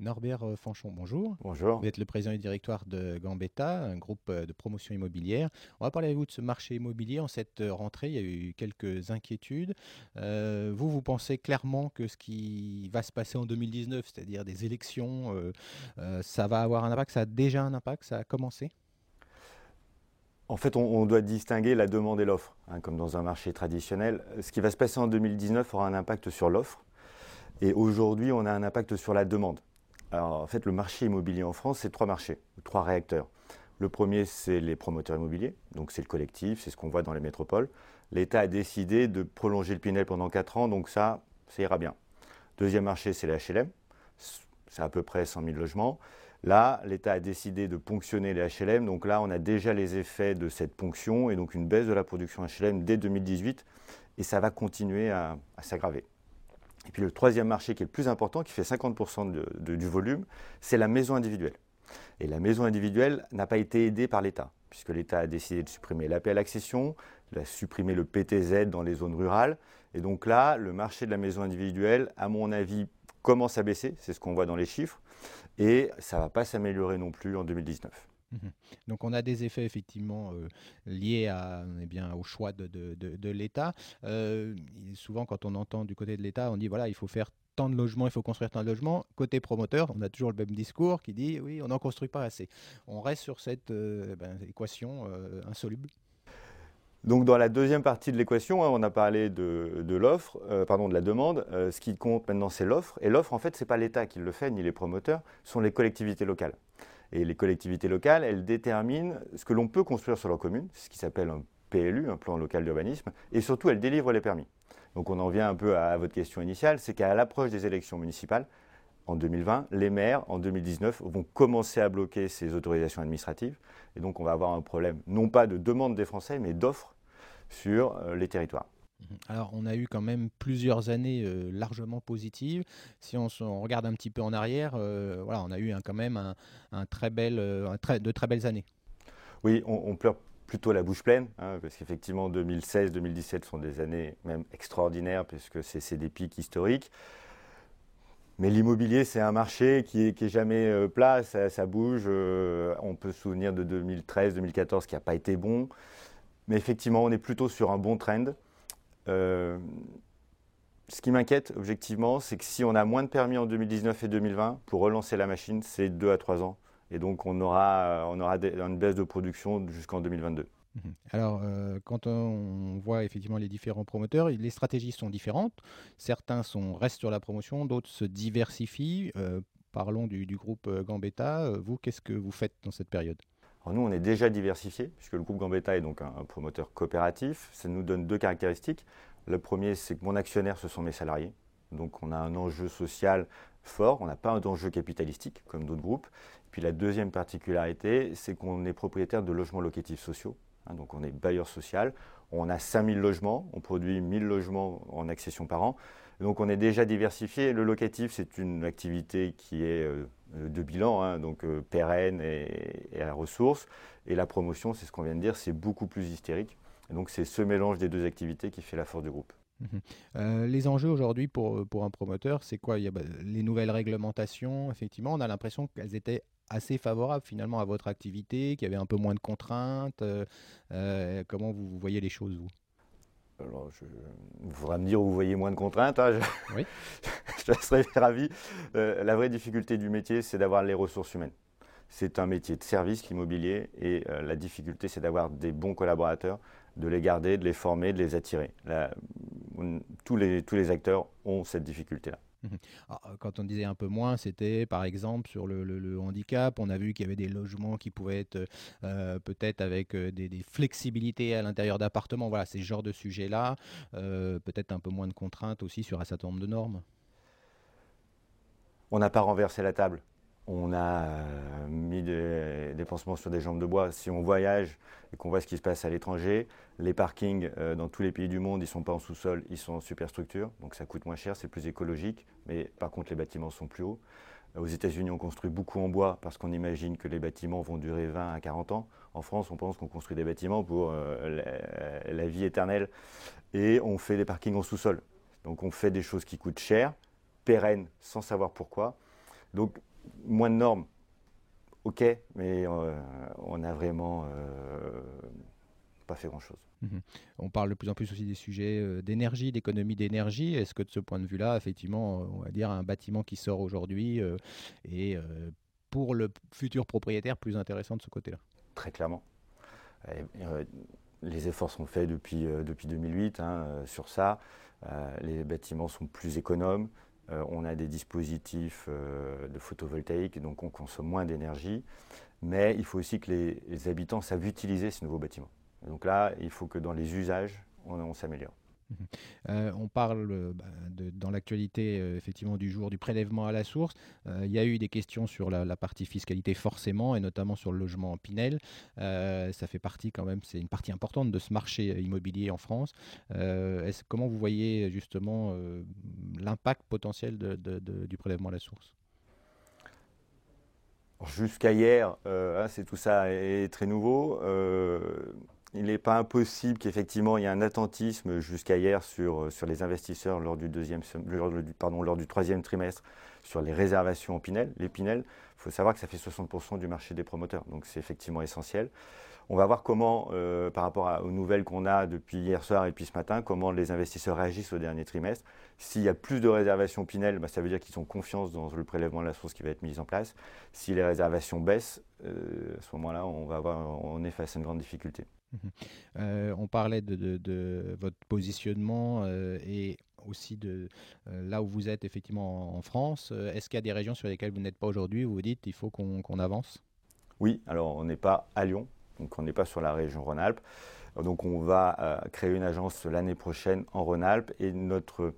Norbert euh, Fanchon, bonjour. Bonjour. Vous êtes le président du directoire de Gambetta, un groupe euh, de promotion immobilière. On va parler avec vous de ce marché immobilier. En cette euh, rentrée, il y a eu quelques inquiétudes. vous, vous pensez clairement que ce qui va se passer en 2019, c'est-à-dire des élections, ça va avoir un impact? Ça a déjà un impact? Ça a commencé? En fait, on, doit distinguer la demande et l'offre, hein, comme dans un marché traditionnel. Ce qui va se passer en 2019 aura un impact sur l'offre. Et aujourd'hui, on a un impact sur la demande. Alors, en fait, le marché immobilier en France, c'est trois marchés, trois réacteurs. Le premier, c'est les promoteurs immobiliers, donc c'est le collectif, c'est ce qu'on voit dans les métropoles. L'État a décidé de prolonger le Pinel pendant 4 ans, donc ça, ça ira bien. Deuxième marché, c'est les HLM, c'est à peu près 100 000 logements. Là, l'État a décidé de ponctionner les HLM, donc là, on a déjà les effets de cette ponction et donc une baisse de la production HLM dès 2018, et ça va continuer à s'aggraver. Et puis le troisième marché qui est le plus important, qui fait 50% du volume, c'est la maison individuelle. Et la maison individuelle n'a pas été aidée par l'État, puisque l'État a décidé de supprimer l'AP à l'accession, de supprimer le PTZ dans les zones rurales. Et donc là, le marché de la maison individuelle, à mon avis, commence à baisser, c'est ce qu'on voit dans les chiffres, et ça ne va pas s'améliorer non plus en 2019. Mmh Donc on a des effets effectivement euh, liés à, eh bien, au choix de, l'État. Euh, souvent quand on entend du côté de l'État, on dit voilà, il faut faire tant de logements, il faut construire tant de logements. Côté promoteur, on a toujours le même discours qui dit oui, on n'en construit pas assez. On reste sur cette euh, eh ben, équation insoluble. Donc dans la deuxième partie de l'équation, hein, on a parlé de, l'offre, pardon, de la demande. ce qui compte maintenant, c'est l'offre. Et l'offre, en fait, ce n'est pas l'État qui le fait, ni les promoteurs, ce sont les collectivités locales. Et les collectivités locales, elles déterminent ce que l'on peut construire sur leur commune, ce qui s'appelle un PLU, un plan local d'urbanisme, et surtout elles délivrent les permis. Donc on en vient un peu à votre question initiale, c'est qu'à l'approche des élections municipales, en 2020, les maires, en 2019, vont commencer à bloquer ces autorisations administratives. Et donc on va avoir un problème, non pas de demande des Français, mais d'offres sur euh, les territoires. Alors, on a eu quand même plusieurs années euh, largement positives. Si on, regarde un petit peu en arrière, euh, voilà, on a eu quand même un, très euh, de très belles années. Oui, on, pleure plutôt la bouche pleine, hein, parce qu'effectivement, 2016-2017 sont des années même extraordinaires, puisque c'est des pics historiques. Mais l'immobilier, c'est un marché qui est, jamais plat, ça, bouge. on peut se souvenir de 2013-2014 qui n'a pas été bon. Mais effectivement, on est plutôt sur un bon trend. Euh, ce qui m'inquiète objectivement, c'est que si on a moins de permis en 2019 et 2020, pour relancer la machine, c'est 2 à 3 ans. Et donc on aura, on aura une baisse de production jusqu'en 2022. Mhm. Alors, euh, quand on voit effectivement les différents promoteurs, les stratégies sont différentes. Certains sont, restent sur la promotion, d'autres se diversifient. Euh, parlons du, groupe Gambetta. Vous, qu'est-ce que vous faites dans cette période? Nous, on est déjà diversifié, puisque le groupe Gambetta est donc un, promoteur coopératif. Ça nous donne deux caractéristiques. Le premier, c'est que mon actionnaire, ce sont mes salariés. Donc on a un enjeu social fort, on n'a pas un enjeu capitalistique comme d'autres groupes. Puis la deuxième particularité, c'est qu'on est propriétaire de logements locatifs sociaux. Hein, donc on est bailleur social. On a 5000 logements, on produit 1000 logements en accession par an. Donc on est déjà diversifié. Le locatif, c'est une activité qui est euh, de bilan, hein, donc euh, pérenne et, à ressources. Et la promotion, c'est ce qu'on vient de dire, c'est beaucoup plus hystérique. Donc c'est ce mélange des deux activités qui fait la force du groupe. Mhm. Euh, les enjeux aujourd'hui pour, pour un promoteur, c'est quoi? Bah, les nouvelles réglementations, effectivement, on a l'impression qu'elles étaient assez favorables finalement à votre activité, qu'il y avait un peu moins de contraintes. comment vous voyez les choses, vous? Alors, je, vous me dire où vous voyez moins de contraintes. Hein, je, oui. je serais ravi. Euh, la vraie difficulté du métier, c'est d'avoir les ressources humaines. C'est un métier de service, l'immobilier, et euh, la difficulté, c'est d'avoir des bons collaborateurs, de les garder, de les former, de les attirer. tous, les, tous les acteurs ont cette difficulté-là. Mhm. Ah, euh, quand on disait un peu moins, c'était par exemple sur le, handicap, on a vu qu'il y avait des logements qui pouvaient être euh, peut-être avec euh, des, flexibilités à l'intérieur d'appartements. Voilà, c'est ce genre de sujet-là. peut-être un peu moins de contraintes aussi sur un certain nombre de normes. On n'a pas renversé la table on a euh, mis des, pansements sur des jambes de bois. Si on voyage et qu'on voit ce qui se passe à l'étranger, les parkings euh, dans tous les pays du monde, ils ne sont pas en sous-sol, ils sont en superstructure, donc ça coûte moins cher, c'est plus écologique, mais par contre les bâtiments sont plus hauts. Euh, aux États-Unis, on construit beaucoup en bois parce qu'on imagine que les bâtiments vont durer 20 à 40 ans. En France, on pense qu'on construit des bâtiments pour la, la vie éternelle et on fait des parkings en sous-sol. Donc on fait des choses qui coûtent cher, pérennes, sans savoir pourquoi Donc, moins de normes, ok, mais on n'a vraiment pas fait grand-chose. Mhm. On parle de plus en plus aussi des sujets d'énergie, d'économie d'énergie. Est-ce que de ce point de vue-là, effectivement, on va dire un bâtiment qui sort aujourd'hui est pour le futur propriétaire plus intéressant de ce côté-là? Très clairement. les efforts sont faits depuis, depuis 2008 hein, sur ça. les bâtiments sont plus économes. On a des dispositifs de photovoltaïque, donc on consomme moins d'énergie. Mais il faut aussi que les habitants savent utiliser ces nouveaux bâtiments. Donc là, il faut que dans les usages, on, s'améliore. Mhm. Euh, on parle euh, bah, dans l'actualité euh, effectivement du jour du prélèvement à la source. il y a eu des questions sur la, partie fiscalité forcément et notamment sur le logement en Pinel. ça fait partie quand même, c'est une partie importante de ce marché immobilier en France. comment vous voyez justement l'impact potentiel du prélèvement à la source? Jusqu'à hier, hein, c'est tout ça est très nouveau il n'est pas impossible qu'effectivement il y ait un attentisme jusqu'à hier sur, euh, sur les investisseurs lors du, deuxième, lors, pardon, lors du troisième trimestre sur les réservations en Pinel. Les Pinel, il faut savoir que ça fait 60% du marché des promoteurs, donc c'est effectivement essentiel. On va voir comment, euh, par rapport aux nouvelles qu'on a depuis hier soir et puis ce matin, comment les investisseurs réagissent au dernier trimestre. S'il y a plus de réservations Pinel, bah, ça veut dire qu'ils ont confiance dans le prélèvement de la source qui va être mis en place. Si les réservations baissent, euh, à ce moment-là, on va avoir, on est face à une grande difficulté. Mhm. Euh, on parlait de, votre positionnement euh, et aussi de euh, là où vous êtes effectivement en, France. Est-ce qu'il y a des régions sur lesquelles vous n'êtes pas aujourd'hui où vous dites il faut qu'on avance? Oui, alors on n'est pas à Lyon, donc on n'est pas sur la région Rhône-Alpes. Donc on va créer une agence l'année prochaine en Rhône-Alpes et notre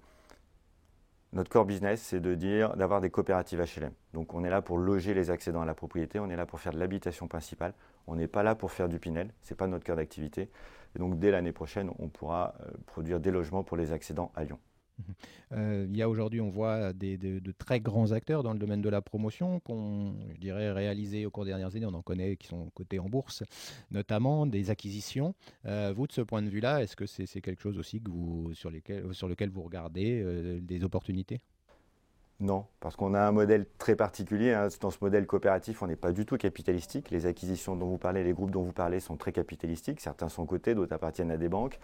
notre core business, c'est de dire d'avoir des coopératives HLM. Donc on est là pour loger les accédants à la propriété, on est là pour faire de l'habitation principale, on n'est pas là pour faire du Pinel, ce n'est pas notre cœur d'activité. Donc dès l'année prochaine, on pourra euh, produire des logements pour les accédants à Lyon. Euh, il y a aujourd'hui, on voit des, de, très grands acteurs dans le domaine de la promotion qu'on, je réalisé au cours des dernières années. On en connaît qui sont cotés en bourse, notamment des acquisitions. Euh, vous, de ce point de vue-là, est-ce que c'est quelque chose aussi que vous, sur lequel vous regardez euh, des opportunités? Non, parce qu'on a un modèle très particulier. Hein. Dans ce modèle coopératif, on n'est pas du tout capitalistique. Les acquisitions dont vous parlez, les groupes dont vous parlez sont très capitalistiques. Certains sont cotés, d'autres appartiennent à des banques.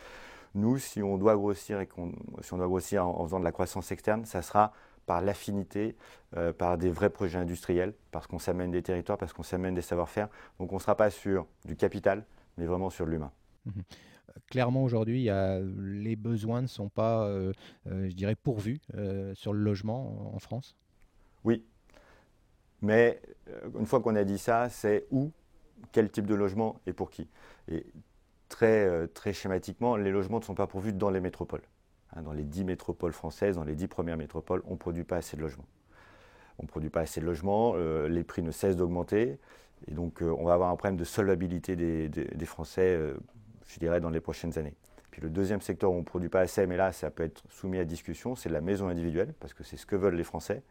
Nous, si on doit grossir et si on doit grossir en, faisant de la croissance externe, ça sera par l'affinité, euh, par des vrais projets industriels, parce qu'on s'amène des territoires, parce qu'on s'amène des savoir-faire. Donc on ne sera pas sur du capital, mais vraiment sur l'humain. Mmh clairement aujourd'hui, les besoins ne sont pas, euh, euh, je dirais, pourvus sur le logement en France Oui. Mais une fois qu'on a dit ça, c'est où, quel type de logement et pour qui. Et très, euh, très schématiquement, les logements ne sont pas pourvus dans les métropoles. Hein, dans les dix métropoles françaises, dans les dix premières métropoles, on ne produit pas assez de logements. On ne produit pas assez de logements, euh, les prix ne cessent d'augmenter, et donc euh, on va avoir un problème de solvabilité des, Français, je dirais, dans les prochaines années. Puis le deuxième secteur où on ne produit pas assez, mais là ça peut être soumis à discussion, c'est la maison individuelle, parce que c'est ce que veulent les Français.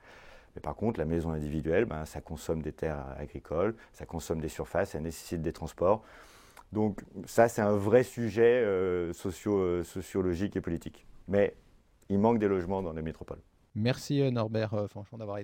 Mais par contre, la maison individuelle, ben, ça consomme des terres agricoles, ça consomme des surfaces, ça nécessite des transports. Donc ça, c'est un vrai sujet euh, socio, euh, sociologique et politique. Mais il manque des logements dans les métropoles. Merci euh, Norbert Franchement d'avoir été